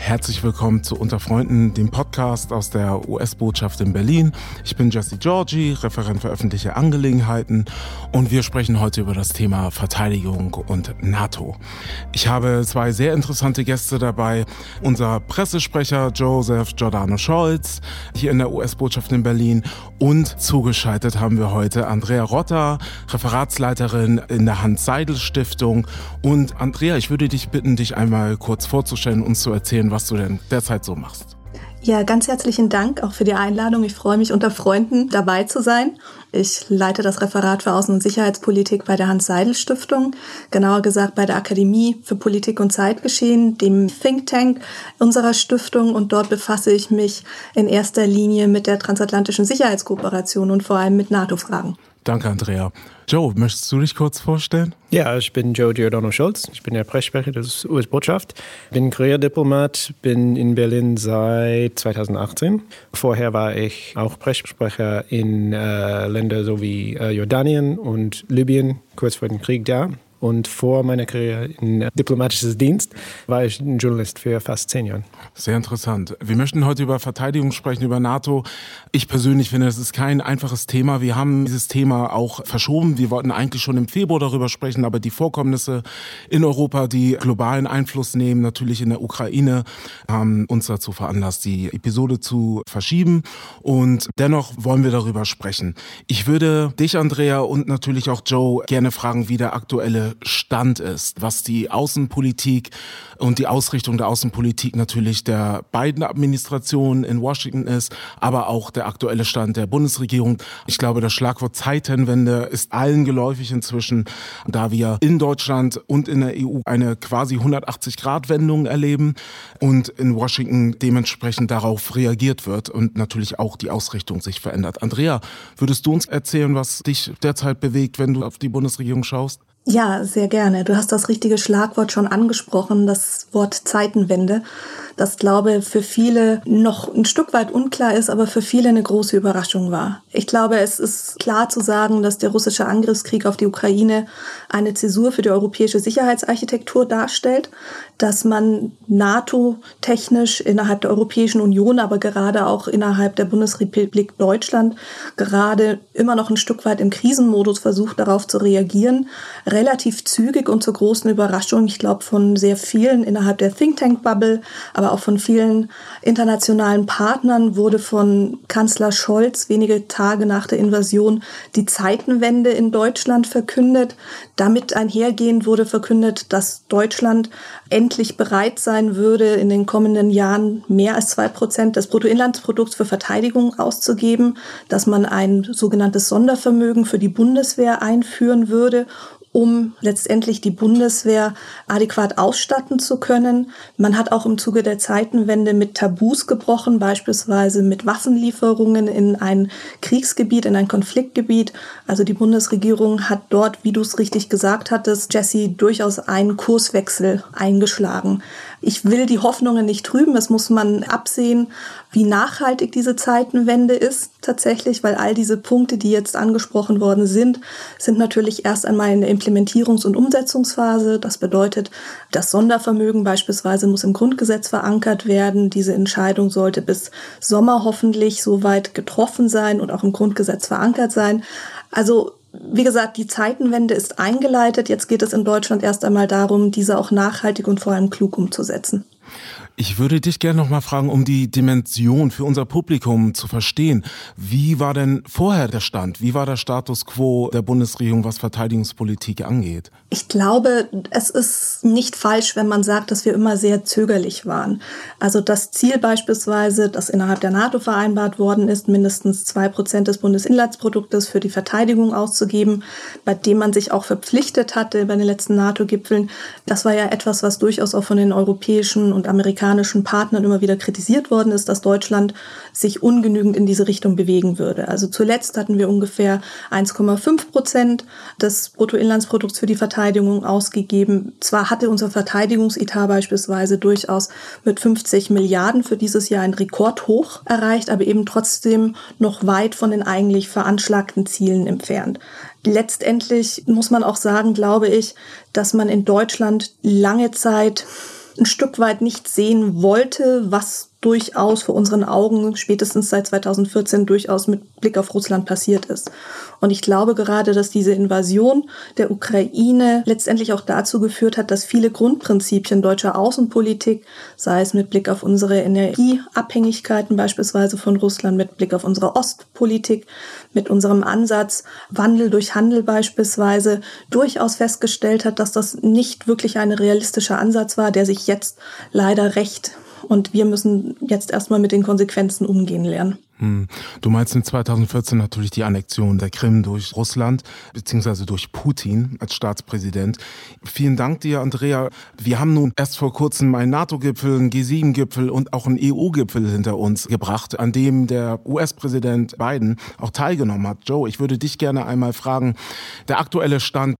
herzlich willkommen zu Unter Freunden, dem Podcast aus der US-Botschaft in Berlin. Ich bin Jesse Georgi, Referent für öffentliche Angelegenheiten und wir sprechen heute über das Thema Verteidigung und NATO. Ich habe zwei sehr interessante Gäste dabei. Unser Pressesprecher Joseph Giordano Scholz hier in der US-Botschaft in Berlin und zugeschaltet haben wir heute Andrea Rotter, Referatsleiterin in der Hans-Seidel-Stiftung. Und Andrea, ich würde dich bitten, dich einmal kurz vorzustellen, uns zu erzählen, was du denn derzeit so machst. Ja, ganz herzlichen Dank auch für die Einladung. Ich freue mich, unter Freunden dabei zu sein. Ich leite das Referat für Außen- und Sicherheitspolitik bei der Hans-Seidel-Stiftung, genauer gesagt bei der Akademie für Politik und Zeitgeschehen, dem Think Tank unserer Stiftung. Und dort befasse ich mich in erster Linie mit der transatlantischen Sicherheitskooperation und vor allem mit NATO-Fragen. Danke, Andrea. Joe, möchtest du dich kurz vorstellen? Ja, ich bin Joe Giordano Scholz. Ich bin der Pressesprecher der US-Botschaft. Bin Karrierdiplomat, bin in Berlin seit 2018. Vorher war ich auch Pressesprecher in äh, Ländern sowie äh, Jordanien und Libyen, kurz vor dem Krieg da. Und vor meiner Karriere in diplomatisches Dienst war ich ein Journalist für fast zehn Jahre. Sehr interessant. Wir möchten heute über Verteidigung sprechen, über NATO. Ich persönlich finde, es ist kein einfaches Thema. Wir haben dieses Thema auch verschoben. Wir wollten eigentlich schon im Februar darüber sprechen, aber die Vorkommnisse in Europa, die globalen Einfluss nehmen, natürlich in der Ukraine, haben uns dazu veranlasst, die Episode zu verschieben. Und dennoch wollen wir darüber sprechen. Ich würde dich, Andrea, und natürlich auch Joe gerne fragen, wie der aktuelle Stand ist, was die Außenpolitik und die Ausrichtung der Außenpolitik natürlich der beiden Administrationen in Washington ist, aber auch der aktuelle Stand der Bundesregierung. Ich glaube, das Schlagwort Zeitenwende ist allen geläufig inzwischen, da wir in Deutschland und in der EU eine quasi 180-Grad-Wendung erleben und in Washington dementsprechend darauf reagiert wird und natürlich auch die Ausrichtung sich verändert. Andrea, würdest du uns erzählen, was dich derzeit bewegt, wenn du auf die Bundesregierung schaust? Ja, sehr gerne. Du hast das richtige Schlagwort schon angesprochen, das Wort Zeitenwende. Das, glaube für viele noch ein Stück weit unklar ist, aber für viele eine große Überraschung war. Ich glaube, es ist klar zu sagen, dass der russische Angriffskrieg auf die Ukraine eine Zäsur für die europäische Sicherheitsarchitektur darstellt, dass man NATO-technisch innerhalb der Europäischen Union, aber gerade auch innerhalb der Bundesrepublik Deutschland gerade immer noch ein Stück weit im Krisenmodus versucht, darauf zu reagieren. Relativ zügig und zur großen Überraschung, ich glaube, von sehr vielen innerhalb der Think Tank-Bubble, aber auch von vielen internationalen Partnern wurde von Kanzler Scholz wenige Tage nach der Invasion die Zeitenwende in Deutschland verkündet. Damit einhergehend wurde verkündet, dass Deutschland endlich bereit sein würde, in den kommenden Jahren mehr als zwei Prozent des Bruttoinlandsprodukts für Verteidigung auszugeben, dass man ein sogenanntes Sondervermögen für die Bundeswehr einführen würde um letztendlich die Bundeswehr adäquat ausstatten zu können. Man hat auch im Zuge der Zeitenwende mit Tabus gebrochen, beispielsweise mit Waffenlieferungen in ein Kriegsgebiet, in ein Konfliktgebiet. Also die Bundesregierung hat dort, wie du es richtig gesagt hattest, Jesse, durchaus einen Kurswechsel eingeschlagen. Ich will die Hoffnungen nicht trüben. Es muss man absehen, wie nachhaltig diese Zeitenwende ist tatsächlich, weil all diese Punkte, die jetzt angesprochen worden sind, sind natürlich erst einmal in der Implementierungs- und Umsetzungsphase. Das bedeutet, das Sondervermögen beispielsweise muss im Grundgesetz verankert werden. Diese Entscheidung sollte bis Sommer hoffentlich soweit getroffen sein und auch im Grundgesetz verankert sein. Also wie gesagt, die Zeitenwende ist eingeleitet. Jetzt geht es in Deutschland erst einmal darum, diese auch nachhaltig und vor allem klug umzusetzen. Ich würde dich gerne noch mal fragen, um die Dimension für unser Publikum zu verstehen. Wie war denn vorher der Stand? Wie war der Status quo der Bundesregierung, was Verteidigungspolitik angeht? Ich glaube, es ist nicht falsch, wenn man sagt, dass wir immer sehr zögerlich waren. Also das Ziel beispielsweise, das innerhalb der NATO vereinbart worden ist, mindestens zwei Prozent des Bundesinlandsproduktes für die Verteidigung auszugeben, bei dem man sich auch verpflichtet hatte bei den letzten NATO-Gipfeln, das war ja etwas, was durchaus auch von den europäischen und amerikanischen amerikanischen Partnern immer wieder kritisiert worden ist, dass Deutschland sich ungenügend in diese Richtung bewegen würde. Also zuletzt hatten wir ungefähr 1,5 Prozent des Bruttoinlandsprodukts für die Verteidigung ausgegeben. Zwar hatte unser Verteidigungsetat beispielsweise durchaus mit 50 Milliarden für dieses Jahr ein Rekordhoch erreicht, aber eben trotzdem noch weit von den eigentlich veranschlagten Zielen entfernt. Letztendlich muss man auch sagen, glaube ich, dass man in Deutschland lange Zeit ein Stück weit nicht sehen wollte, was durchaus vor unseren Augen spätestens seit 2014 durchaus mit Blick auf Russland passiert ist. Und ich glaube gerade, dass diese Invasion der Ukraine letztendlich auch dazu geführt hat, dass viele Grundprinzipien deutscher Außenpolitik, sei es mit Blick auf unsere Energieabhängigkeiten beispielsweise von Russland, mit Blick auf unsere Ostpolitik, mit unserem Ansatz Wandel durch Handel beispielsweise, durchaus festgestellt hat, dass das nicht wirklich ein realistischer Ansatz war, der sich jetzt leider recht und wir müssen jetzt erstmal mit den Konsequenzen umgehen lernen. Hm. Du meinst in 2014 natürlich die Annexion der Krim durch Russland beziehungsweise durch Putin als Staatspräsident. Vielen Dank dir, Andrea. Wir haben nun erst vor kurzem einen NATO-Gipfel, einen G7-Gipfel und auch einen EU-Gipfel hinter uns gebracht, an dem der US-Präsident Biden auch teilgenommen hat. Joe, ich würde dich gerne einmal fragen, der aktuelle Stand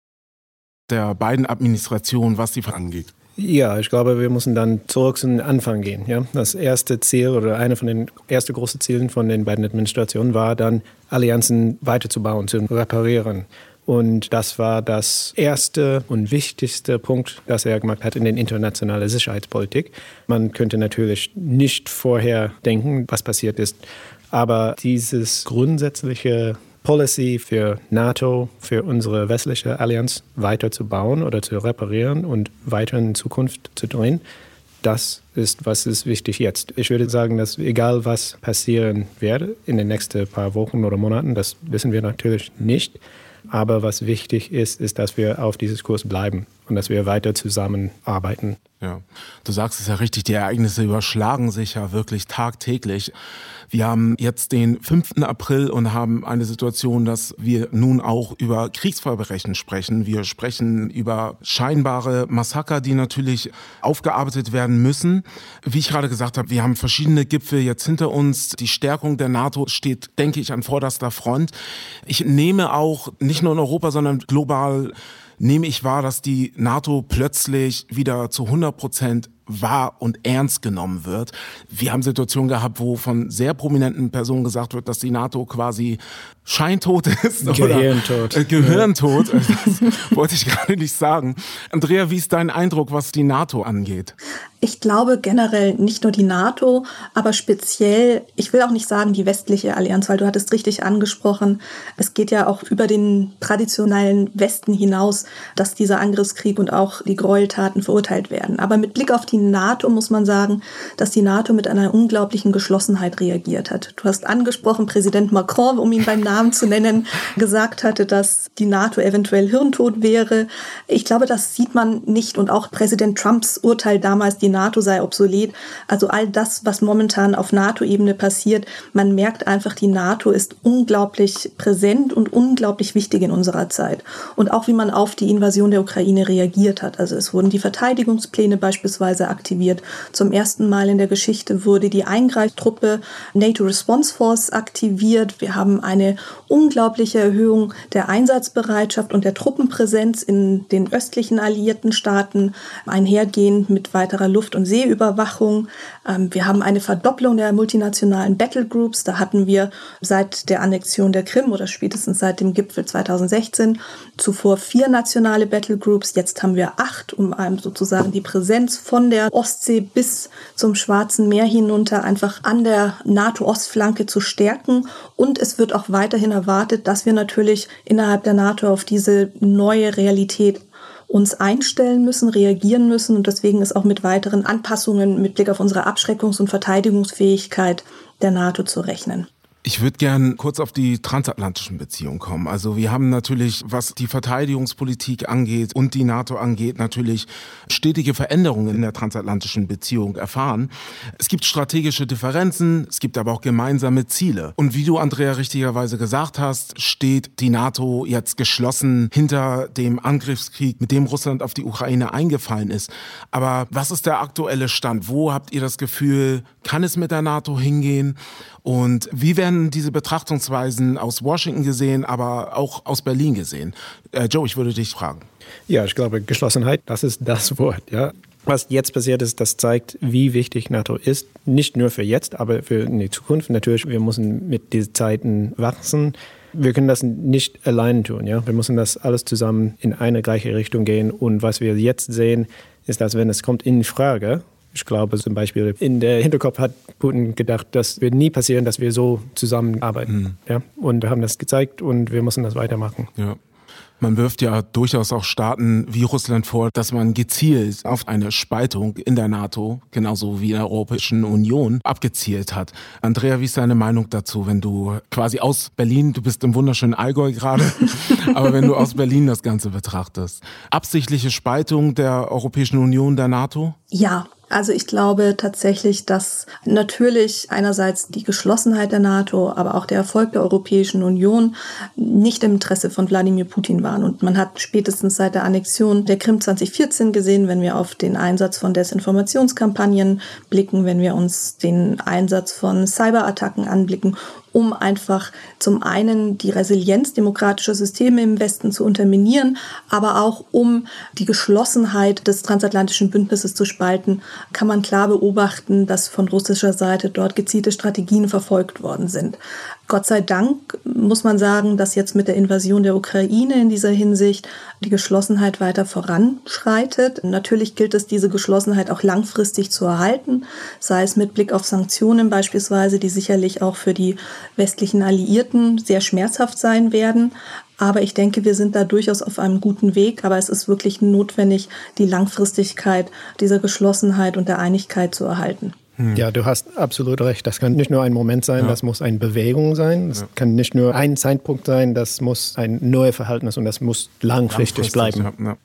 der beiden Administrationen, was die angeht. Ja, ich glaube, wir müssen dann zurück zum Anfang gehen. Ja? Das erste Ziel oder eine von den ersten großen Zielen von den beiden Administrationen war dann, Allianzen weiterzubauen, zu reparieren. Und das war das erste und wichtigste Punkt, das er gemacht hat in der internationalen Sicherheitspolitik. Man könnte natürlich nicht vorher denken, was passiert ist. Aber dieses grundsätzliche Policy für NATO, für unsere westliche Allianz weiterzubauen oder zu reparieren und weiter in Zukunft zu drehen. Das ist, was ist wichtig jetzt. Ich würde sagen, dass egal was passieren werde in den nächsten paar Wochen oder Monaten, das wissen wir natürlich nicht. Aber was wichtig ist, ist, dass wir auf dieses Kurs bleiben und dass wir weiter zusammenarbeiten. Ja, du sagst es ja richtig, die Ereignisse überschlagen sich ja wirklich tagtäglich. Wir haben jetzt den 5. April und haben eine Situation, dass wir nun auch über Kriegsverbrechen sprechen. Wir sprechen über scheinbare Massaker, die natürlich aufgearbeitet werden müssen. Wie ich gerade gesagt habe, wir haben verschiedene Gipfel jetzt hinter uns. Die Stärkung der NATO steht, denke ich, an vorderster Front. Ich nehme auch nicht nur in Europa, sondern global nehme ich wahr, dass die NATO plötzlich wieder zu 100 Prozent wahr und ernst genommen wird. Wir haben Situationen gehabt, wo von sehr prominenten Personen gesagt wird, dass die NATO quasi scheintot ist. Gehirntot. Oder, äh, Gehirntot. Das wollte ich gerade nicht sagen. Andrea, wie ist dein Eindruck, was die NATO angeht? Ich glaube generell nicht nur die NATO, aber speziell, ich will auch nicht sagen die westliche Allianz, weil du hattest richtig angesprochen, es geht ja auch über den traditionellen Westen hinaus, dass dieser Angriffskrieg und auch die Gräueltaten verurteilt werden. Aber mit Blick auf die NATO muss man sagen, dass die NATO mit einer unglaublichen Geschlossenheit reagiert hat. Du hast angesprochen, Präsident Macron, um ihn beim Namen zu nennen, gesagt hatte, dass die NATO eventuell hirntot wäre. Ich glaube, das sieht man nicht und auch Präsident Trumps Urteil damals, die NATO sei obsolet. Also all das, was momentan auf NATO-Ebene passiert, man merkt einfach, die NATO ist unglaublich präsent und unglaublich wichtig in unserer Zeit. Und auch wie man auf die Invasion der Ukraine reagiert hat. Also es wurden die Verteidigungspläne beispielsweise aktiviert. Zum ersten Mal in der Geschichte wurde die Eingreiftruppe NATO Response Force aktiviert. Wir haben eine unglaubliche Erhöhung der Einsatzbereitschaft und der Truppenpräsenz in den östlichen alliierten Staaten, einhergehend mit weiterer Luft- und Seeüberwachung. Ähm, wir haben eine Verdopplung der multinationalen Battlegroups. Da hatten wir seit der Annexion der Krim oder spätestens seit dem Gipfel 2016 zuvor vier nationale Battlegroups. Jetzt haben wir acht, um sozusagen die Präsenz von der Ostsee bis zum Schwarzen Meer hinunter einfach an der NATO-Ostflanke zu stärken. Und es wird auch weiterhin erwartet, dass wir natürlich innerhalb der NATO auf diese neue Realität uns einstellen müssen, reagieren müssen und deswegen ist auch mit weiteren Anpassungen mit Blick auf unsere Abschreckungs- und Verteidigungsfähigkeit der NATO zu rechnen. Ich würde gern kurz auf die transatlantischen Beziehungen kommen. Also wir haben natürlich, was die Verteidigungspolitik angeht und die NATO angeht, natürlich stetige Veränderungen in der transatlantischen Beziehung erfahren. Es gibt strategische Differenzen, es gibt aber auch gemeinsame Ziele. Und wie du, Andrea, richtigerweise gesagt hast, steht die NATO jetzt geschlossen hinter dem Angriffskrieg, mit dem Russland auf die Ukraine eingefallen ist. Aber was ist der aktuelle Stand? Wo habt ihr das Gefühl, kann es mit der NATO hingehen? Und wie werden diese Betrachtungsweisen aus Washington gesehen, aber auch aus Berlin gesehen? Äh, Joe, ich würde dich fragen. Ja, ich glaube, Geschlossenheit, das ist das Wort. Ja. Was jetzt passiert ist, das zeigt, wie wichtig NATO ist. Nicht nur für jetzt, aber für die Zukunft. Natürlich, wir müssen mit diesen Zeiten wachsen. Wir können das nicht allein tun. Ja? Wir müssen das alles zusammen in eine gleiche Richtung gehen. Und was wir jetzt sehen, ist, dass wenn es kommt in Frage, ich glaube zum Beispiel, in der Hinterkopf hat Putin gedacht, das wird nie passieren, dass wir so zusammenarbeiten. Mhm. Ja? Und wir haben das gezeigt und wir müssen das weitermachen. Ja. Man wirft ja durchaus auch Staaten wie Russland vor, dass man gezielt auf eine Spaltung in der NATO, genauso wie in der Europäischen Union, abgezielt hat. Andrea, wie ist deine Meinung dazu, wenn du quasi aus Berlin, du bist im wunderschönen Allgäu gerade, aber wenn du aus Berlin das Ganze betrachtest? Absichtliche Spaltung der Europäischen Union, der NATO? Ja, also ich glaube tatsächlich, dass natürlich einerseits die Geschlossenheit der NATO, aber auch der Erfolg der Europäischen Union nicht im Interesse von Wladimir Putin waren. Und man hat spätestens seit der Annexion der Krim 2014 gesehen, wenn wir auf den Einsatz von Desinformationskampagnen blicken, wenn wir uns den Einsatz von Cyberattacken anblicken um einfach zum einen die Resilienz demokratischer Systeme im Westen zu unterminieren, aber auch um die Geschlossenheit des transatlantischen Bündnisses zu spalten, kann man klar beobachten, dass von russischer Seite dort gezielte Strategien verfolgt worden sind. Gott sei Dank muss man sagen, dass jetzt mit der Invasion der Ukraine in dieser Hinsicht die Geschlossenheit weiter voranschreitet. Natürlich gilt es, diese Geschlossenheit auch langfristig zu erhalten, sei es mit Blick auf Sanktionen beispielsweise, die sicherlich auch für die westlichen Alliierten sehr schmerzhaft sein werden. Aber ich denke, wir sind da durchaus auf einem guten Weg. Aber es ist wirklich notwendig, die Langfristigkeit dieser Geschlossenheit und der Einigkeit zu erhalten. Hm. Ja, du hast absolut recht. Das kann nicht nur ein Moment sein, ja. das muss eine Bewegung sein. Das ja. kann nicht nur ein Zeitpunkt sein, das muss ein neues Verhältnis und das muss langfristig, langfristig bleiben. Ja,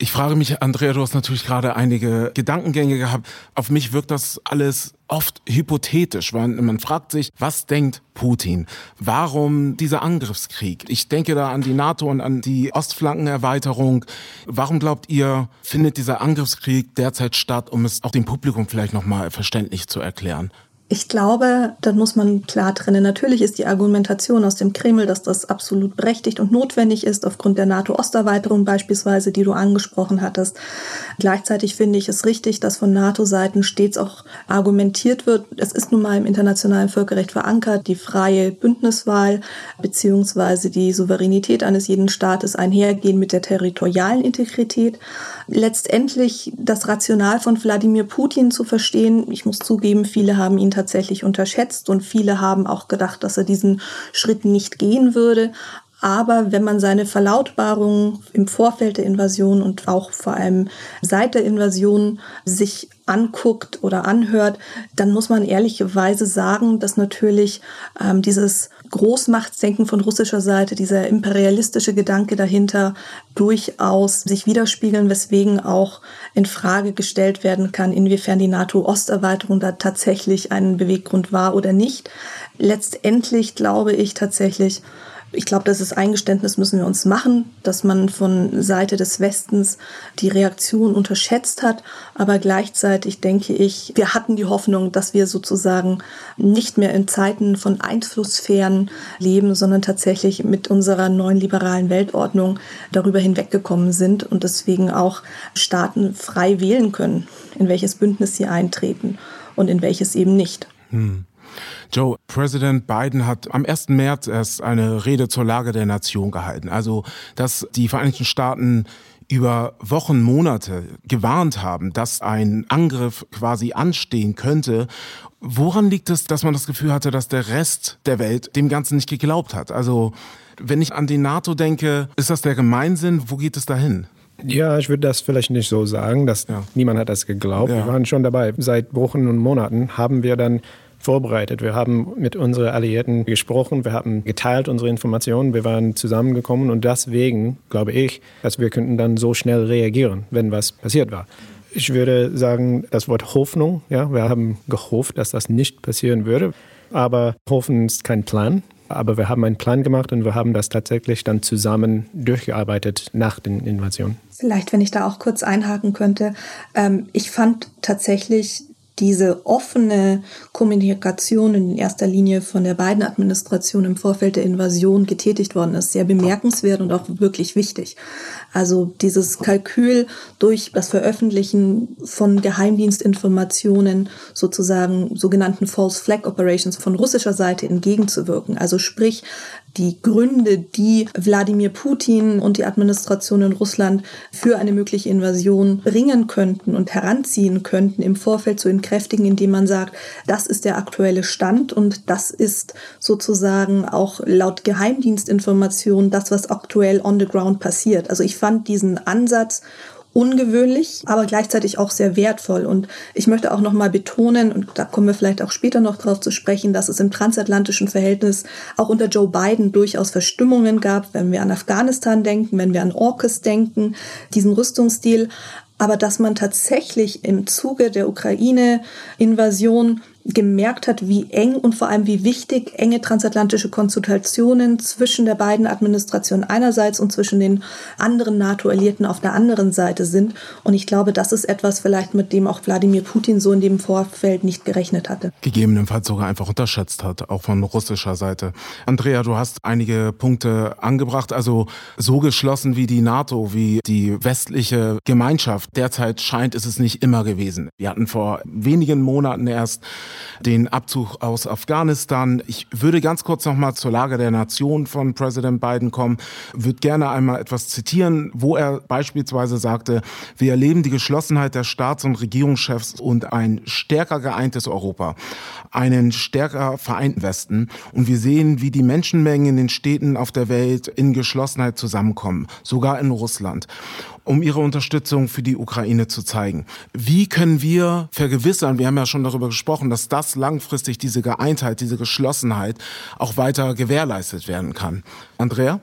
ich frage mich, Andrea, du hast natürlich gerade einige Gedankengänge gehabt. Auf mich wirkt das alles oft hypothetisch, weil man fragt sich, was denkt Putin? Warum dieser Angriffskrieg? Ich denke da an die NATO und an die Ostflankenerweiterung. Warum glaubt ihr, findet dieser Angriffskrieg derzeit statt, um es auch dem Publikum vielleicht nochmal verständlich zu erklären? Ich glaube, da muss man klar trennen. Natürlich ist die Argumentation aus dem Kreml, dass das absolut berechtigt und notwendig ist, aufgrund der NATO-Osterweiterung beispielsweise, die du angesprochen hattest. Gleichzeitig finde ich es richtig, dass von NATO-Seiten stets auch argumentiert wird, es ist nun mal im internationalen Völkerrecht verankert, die freie Bündniswahl beziehungsweise die Souveränität eines jeden Staates einhergehen mit der territorialen Integrität letztendlich das Rational von Wladimir Putin zu verstehen. Ich muss zugeben, viele haben ihn tatsächlich unterschätzt und viele haben auch gedacht, dass er diesen Schritt nicht gehen würde. Aber wenn man seine Verlautbarungen im Vorfeld der Invasion und auch vor allem seit der Invasion sich anguckt oder anhört, dann muss man ehrlicherweise sagen, dass natürlich ähm, dieses Großmachtsdenken von russischer Seite, dieser imperialistische Gedanke dahinter durchaus sich widerspiegeln, weswegen auch in Frage gestellt werden kann, inwiefern die NATO-Osterweiterung da tatsächlich ein Beweggrund war oder nicht. Letztendlich glaube ich tatsächlich, ich glaube, das ist Eingeständnis müssen wir uns machen, dass man von Seite des Westens die Reaktion unterschätzt hat. Aber gleichzeitig denke ich, wir hatten die Hoffnung, dass wir sozusagen nicht mehr in Zeiten von Einflusssphären leben, sondern tatsächlich mit unserer neuen liberalen Weltordnung darüber hinweggekommen sind und deswegen auch Staaten frei wählen können, in welches Bündnis sie eintreten und in welches eben nicht. Hm. Joe, Präsident Biden hat am 1. März erst eine Rede zur Lage der Nation gehalten. Also, dass die Vereinigten Staaten über Wochen, Monate gewarnt haben, dass ein Angriff quasi anstehen könnte. Woran liegt es, dass man das Gefühl hatte, dass der Rest der Welt dem Ganzen nicht geglaubt hat? Also, wenn ich an die NATO denke, ist das der Gemeinsinn? Wo geht es dahin? Ja, ich würde das vielleicht nicht so sagen, dass ja. niemand hat das geglaubt. Ja. Wir waren schon dabei. Seit Wochen und Monaten haben wir dann vorbereitet. Wir haben mit unseren Alliierten gesprochen, wir haben geteilt unsere Informationen, wir waren zusammengekommen und deswegen glaube ich, dass wir könnten dann so schnell reagieren, wenn was passiert war. Ich würde sagen, das Wort Hoffnung, ja, wir haben gehofft, dass das nicht passieren würde, aber hoffen ist kein Plan. Aber wir haben einen Plan gemacht und wir haben das tatsächlich dann zusammen durchgearbeitet nach den Invasionen. Vielleicht, wenn ich da auch kurz einhaken könnte. Ähm, ich fand tatsächlich diese offene Kommunikation in erster Linie von der beiden Administration im Vorfeld der Invasion getätigt worden ist, sehr bemerkenswert und auch wirklich wichtig. Also dieses Kalkül durch das Veröffentlichen von Geheimdienstinformationen sozusagen sogenannten False Flag Operations von russischer Seite entgegenzuwirken. Also sprich, die Gründe, die Wladimir Putin und die Administration in Russland für eine mögliche Invasion bringen könnten und heranziehen könnten, im Vorfeld zu entkräftigen, indem man sagt, das ist der aktuelle Stand und das ist sozusagen auch laut Geheimdienstinformation das, was aktuell on the ground passiert. Also ich fand diesen Ansatz ungewöhnlich, aber gleichzeitig auch sehr wertvoll. Und ich möchte auch nochmal betonen, und da kommen wir vielleicht auch später noch drauf zu sprechen, dass es im transatlantischen Verhältnis auch unter Joe Biden durchaus Verstimmungen gab, wenn wir an Afghanistan denken, wenn wir an AUKUS denken, diesen Rüstungsstil. Aber dass man tatsächlich im Zuge der Ukraine-Invasion gemerkt hat, wie eng und vor allem wie wichtig enge transatlantische Konsultationen zwischen der beiden Administrationen einerseits und zwischen den anderen NATO-Alliierten auf der anderen Seite sind. Und ich glaube, das ist etwas vielleicht, mit dem auch Wladimir Putin so in dem Vorfeld nicht gerechnet hatte. Gegebenenfalls sogar einfach unterschätzt hat, auch von russischer Seite. Andrea, du hast einige Punkte angebracht. Also so geschlossen wie die NATO, wie die westliche Gemeinschaft derzeit scheint, ist es nicht immer gewesen. Wir hatten vor wenigen Monaten erst den Abzug aus Afghanistan. Ich würde ganz kurz noch mal zur Lage der Nation von Präsident Biden kommen. Würde gerne einmal etwas zitieren, wo er beispielsweise sagte, wir erleben die Geschlossenheit der Staats- und Regierungschefs und ein stärker geeintes Europa, einen stärker vereinten Westen. Und wir sehen, wie die Menschenmengen in den Städten auf der Welt in Geschlossenheit zusammenkommen, sogar in Russland um ihre Unterstützung für die Ukraine zu zeigen. Wie können wir vergewissern, wir haben ja schon darüber gesprochen, dass das langfristig diese Geeintheit, diese Geschlossenheit auch weiter gewährleistet werden kann? Andrea?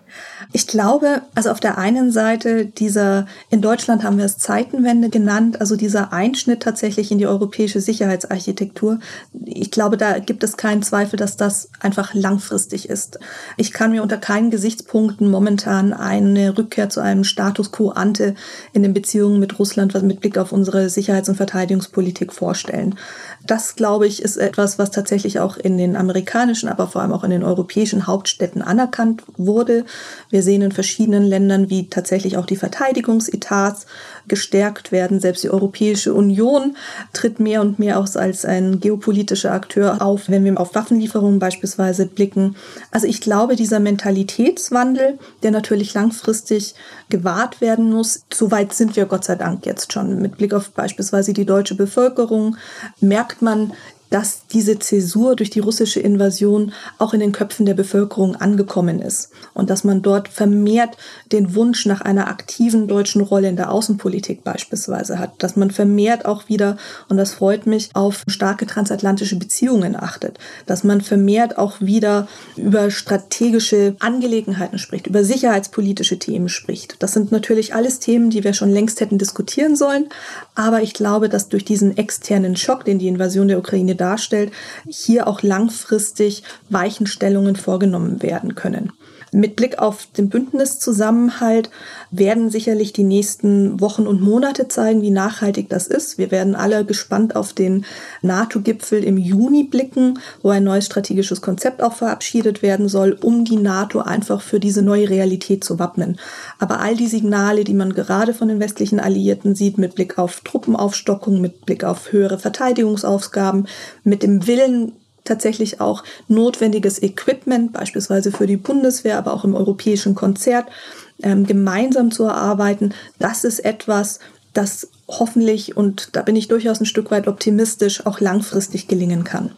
Ich glaube, also auf der einen Seite dieser, in Deutschland haben wir es Zeitenwende genannt, also dieser Einschnitt tatsächlich in die europäische Sicherheitsarchitektur. Ich glaube, da gibt es keinen Zweifel, dass das einfach langfristig ist. Ich kann mir unter keinen Gesichtspunkten momentan eine Rückkehr zu einem Status quo ante in den Beziehungen mit Russland mit Blick auf unsere Sicherheits- und Verteidigungspolitik vorstellen. Das, glaube ich, ist etwas, was tatsächlich auch in den amerikanischen, aber vor allem auch in den europäischen Hauptstädten anerkannt wurde. Wir sehen in verschiedenen Ländern, wie tatsächlich auch die Verteidigungsetats gestärkt werden. Selbst die Europäische Union tritt mehr und mehr aus als ein geopolitischer Akteur auf, wenn wir auf Waffenlieferungen beispielsweise blicken. Also ich glaube, dieser Mentalitätswandel, der natürlich langfristig gewahrt werden muss, so weit sind wir Gott sei Dank jetzt schon. Mit Blick auf beispielsweise die deutsche Bevölkerung merkt merkt man, dass diese Zäsur durch die russische Invasion auch in den Köpfen der Bevölkerung angekommen ist und dass man dort vermehrt den Wunsch nach einer aktiven deutschen Rolle in der Außenpolitik beispielsweise hat, dass man vermehrt auch wieder, und das freut mich, auf starke transatlantische Beziehungen achtet, dass man vermehrt auch wieder über strategische Angelegenheiten spricht, über sicherheitspolitische Themen spricht. Das sind natürlich alles Themen, die wir schon längst hätten diskutieren sollen, aber ich glaube, dass durch diesen externen Schock, den die Invasion der Ukraine darstellt, hier auch langfristig Weichenstellungen vorgenommen werden können. Mit Blick auf den Bündniszusammenhalt werden sicherlich die nächsten Wochen und Monate zeigen, wie nachhaltig das ist. Wir werden alle gespannt auf den NATO-Gipfel im Juni blicken, wo ein neues strategisches Konzept auch verabschiedet werden soll, um die NATO einfach für diese neue Realität zu wappnen. Aber all die Signale, die man gerade von den westlichen Alliierten sieht, mit Blick auf Truppenaufstockung, mit Blick auf höhere Verteidigungsaufgaben, mit dem Willen, tatsächlich auch notwendiges Equipment, beispielsweise für die Bundeswehr, aber auch im europäischen Konzert, ähm, gemeinsam zu erarbeiten. Das ist etwas, das hoffentlich, und da bin ich durchaus ein Stück weit optimistisch, auch langfristig gelingen kann.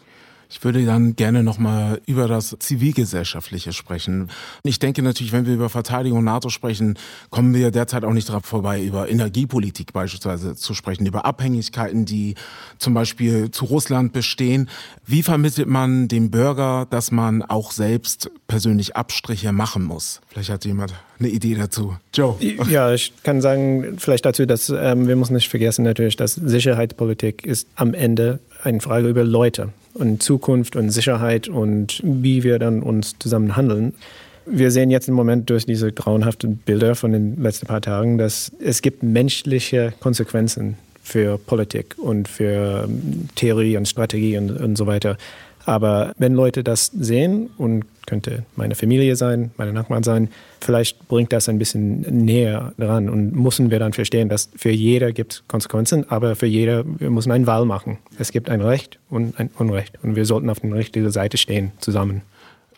Ich würde dann gerne nochmal über das Zivilgesellschaftliche sprechen. Ich denke natürlich, wenn wir über Verteidigung und NATO sprechen, kommen wir derzeit auch nicht darauf vorbei, über Energiepolitik beispielsweise zu sprechen, über Abhängigkeiten, die zum Beispiel zu Russland bestehen. Wie vermittelt man dem Bürger, dass man auch selbst persönlich Abstriche machen muss? Vielleicht hat jemand eine Idee dazu. Joe. Ja, ich kann sagen, vielleicht dazu, dass ähm, wir müssen nicht vergessen natürlich, dass Sicherheitspolitik ist am Ende eine Frage über Leute und Zukunft und Sicherheit und wie wir dann uns zusammen handeln. Wir sehen jetzt im Moment durch diese grauenhaften Bilder von den letzten paar Tagen, dass es gibt menschliche Konsequenzen für Politik und für ähm, Theorie und Strategie und, und so weiter. Aber wenn Leute das sehen und könnte meine Familie sein, meine Nachbarn sein, vielleicht bringt das ein bisschen näher dran und müssen wir dann verstehen, dass für jeder gibt Konsequenzen, aber für jeder, wir müssen eine Wahl machen. Es gibt ein Recht und ein Unrecht und wir sollten auf der richtigen Seite stehen, zusammen.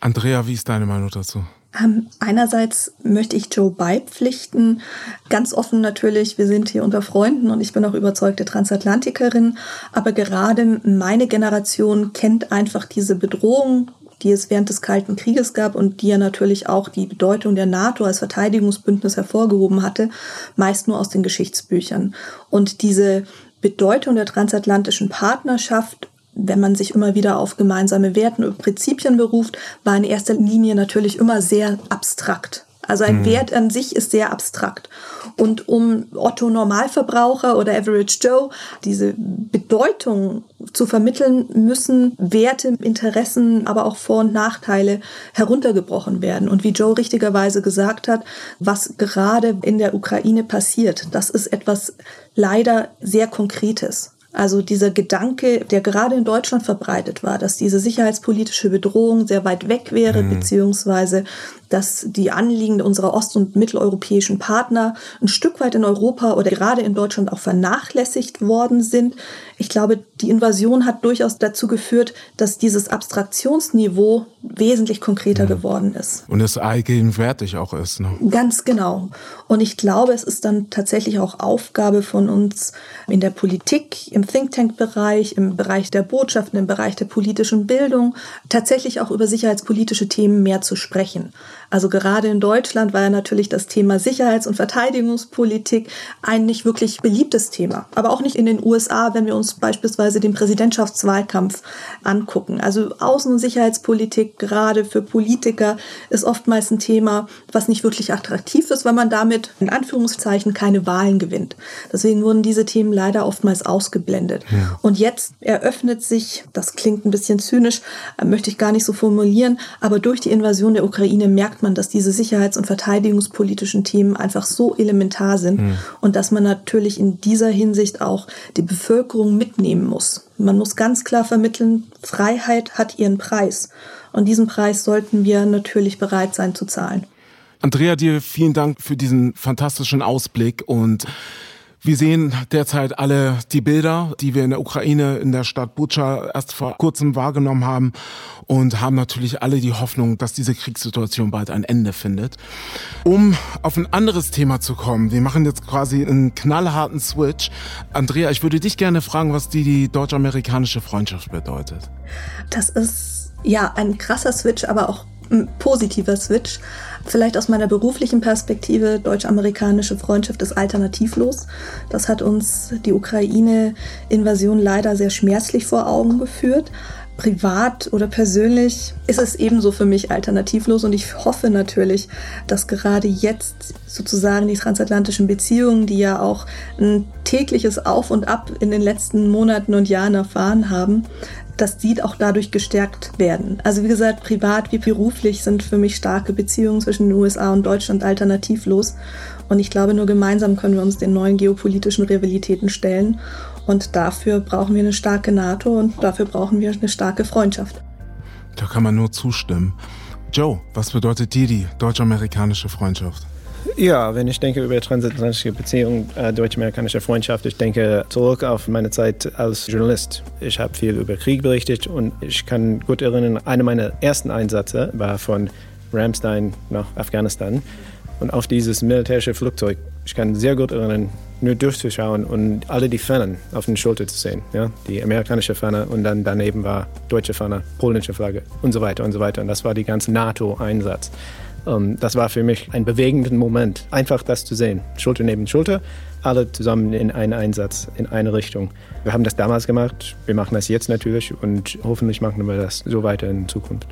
Andrea, wie ist deine Meinung dazu? Ähm, einerseits möchte ich Joe beipflichten, ganz offen natürlich, wir sind hier unter Freunden und ich bin auch überzeugte Transatlantikerin, aber gerade meine Generation kennt einfach diese Bedrohung, die es während des Kalten Krieges gab und die ja natürlich auch die Bedeutung der NATO als Verteidigungsbündnis hervorgehoben hatte, meist nur aus den Geschichtsbüchern. Und diese Bedeutung der transatlantischen Partnerschaft wenn man sich immer wieder auf gemeinsame Werten und Prinzipien beruft, war in erster Linie natürlich immer sehr abstrakt. Also ein mhm. Wert an sich ist sehr abstrakt. Und um Otto Normalverbraucher oder Average Joe diese Bedeutung zu vermitteln, müssen Werte, Interessen, aber auch Vor- und Nachteile heruntergebrochen werden. Und wie Joe richtigerweise gesagt hat, was gerade in der Ukraine passiert, das ist etwas leider sehr Konkretes. Also dieser Gedanke, der gerade in Deutschland verbreitet war, dass diese sicherheitspolitische Bedrohung sehr weit weg wäre, mhm. beziehungsweise dass die Anliegen unserer ost- und mitteleuropäischen Partner ein Stück weit in Europa oder gerade in Deutschland auch vernachlässigt worden sind. Ich glaube, die Invasion hat durchaus dazu geführt, dass dieses Abstraktionsniveau wesentlich konkreter ja. geworden ist. Und es allgegenwärtig auch ist. Ne? Ganz genau. Und ich glaube, es ist dann tatsächlich auch Aufgabe von uns in der Politik, im Think Tank-Bereich, im Bereich der Botschaften, im Bereich der politischen Bildung, tatsächlich auch über sicherheitspolitische Themen mehr zu sprechen. Also gerade in Deutschland war ja natürlich das Thema Sicherheits- und Verteidigungspolitik ein nicht wirklich beliebtes Thema. Aber auch nicht in den USA, wenn wir uns beispielsweise den Präsidentschaftswahlkampf angucken. Also Außen- und Sicherheitspolitik gerade für Politiker ist oftmals ein Thema, was nicht wirklich attraktiv ist, weil man damit in Anführungszeichen keine Wahlen gewinnt. Deswegen wurden diese Themen leider oftmals ausgeblendet. Ja. Und jetzt eröffnet sich, das klingt ein bisschen zynisch, möchte ich gar nicht so formulieren, aber durch die Invasion der Ukraine merkt man, dass diese sicherheits- und verteidigungspolitischen Themen einfach so elementar sind mhm. und dass man natürlich in dieser Hinsicht auch die Bevölkerung mitnehmen muss. Man muss ganz klar vermitteln, Freiheit hat ihren Preis. Und diesen Preis sollten wir natürlich bereit sein zu zahlen. Andrea, dir vielen Dank für diesen fantastischen Ausblick und wir sehen derzeit alle die Bilder, die wir in der Ukraine, in der Stadt Bucha erst vor kurzem wahrgenommen haben und haben natürlich alle die Hoffnung, dass diese Kriegssituation bald ein Ende findet. Um auf ein anderes Thema zu kommen, wir machen jetzt quasi einen knallharten Switch. Andrea, ich würde dich gerne fragen, was die, die deutsch-amerikanische Freundschaft bedeutet. Das ist ja ein krasser Switch, aber auch ein positiver Switch. Vielleicht aus meiner beruflichen Perspektive, deutsch-amerikanische Freundschaft ist alternativlos. Das hat uns die Ukraine-Invasion leider sehr schmerzlich vor Augen geführt. Privat oder persönlich ist es ebenso für mich alternativlos und ich hoffe natürlich, dass gerade jetzt sozusagen die transatlantischen Beziehungen, die ja auch ein tägliches Auf und Ab in den letzten Monaten und Jahren erfahren haben, dass die auch dadurch gestärkt werden. Also wie gesagt, privat wie beruflich sind für mich starke Beziehungen zwischen den USA und Deutschland alternativlos. Und ich glaube, nur gemeinsam können wir uns den neuen geopolitischen Rivalitäten stellen. Und dafür brauchen wir eine starke NATO und dafür brauchen wir eine starke Freundschaft. Da kann man nur zustimmen. Joe, was bedeutet dir die deutsch-amerikanische Freundschaft? Ja, wenn ich denke über transatlantische Beziehungen, äh, deutsch-amerikanische Freundschaft, ich denke zurück auf meine Zeit als Journalist. Ich habe viel über Krieg berichtet und ich kann gut erinnern, einer meiner ersten Einsätze war von Ramstein nach Afghanistan. Und auf dieses militärische Flugzeug, ich kann sehr gut erinnern, nur durchzuschauen und alle die Fahnen auf den Schulter zu sehen. Ja? Die amerikanische Fahne und dann daneben war deutsche Fahne, polnische Flagge und so weiter und so weiter. Und das war die ganze NATO-Einsatz. Um, das war für mich ein bewegender Moment, einfach das zu sehen. Schulter neben Schulter, alle zusammen in einen Einsatz, in eine Richtung. Wir haben das damals gemacht, wir machen das jetzt natürlich und hoffentlich machen wir das so weiter in Zukunft.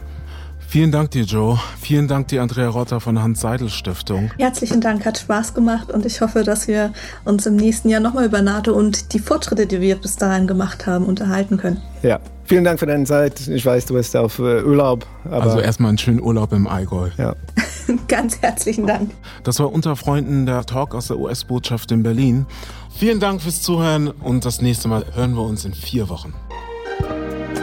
Vielen Dank dir, Joe. Vielen Dank dir, Andrea Rotter von der Hans-Seidel-Stiftung. Herzlichen Dank, hat Spaß gemacht und ich hoffe, dass wir uns im nächsten Jahr nochmal über NATO und die Fortschritte, die wir bis dahin gemacht haben, unterhalten können. Ja, vielen Dank für deine Zeit. Ich weiß, du bist auf äh, Urlaub. also erstmal einen schönen Urlaub im Allgäu. Ja. Ganz herzlichen Dank. Das war unter Freunden der Talk aus der US-Botschaft in Berlin. Vielen Dank fürs Zuhören und das nächste Mal hören wir uns in vier Wochen.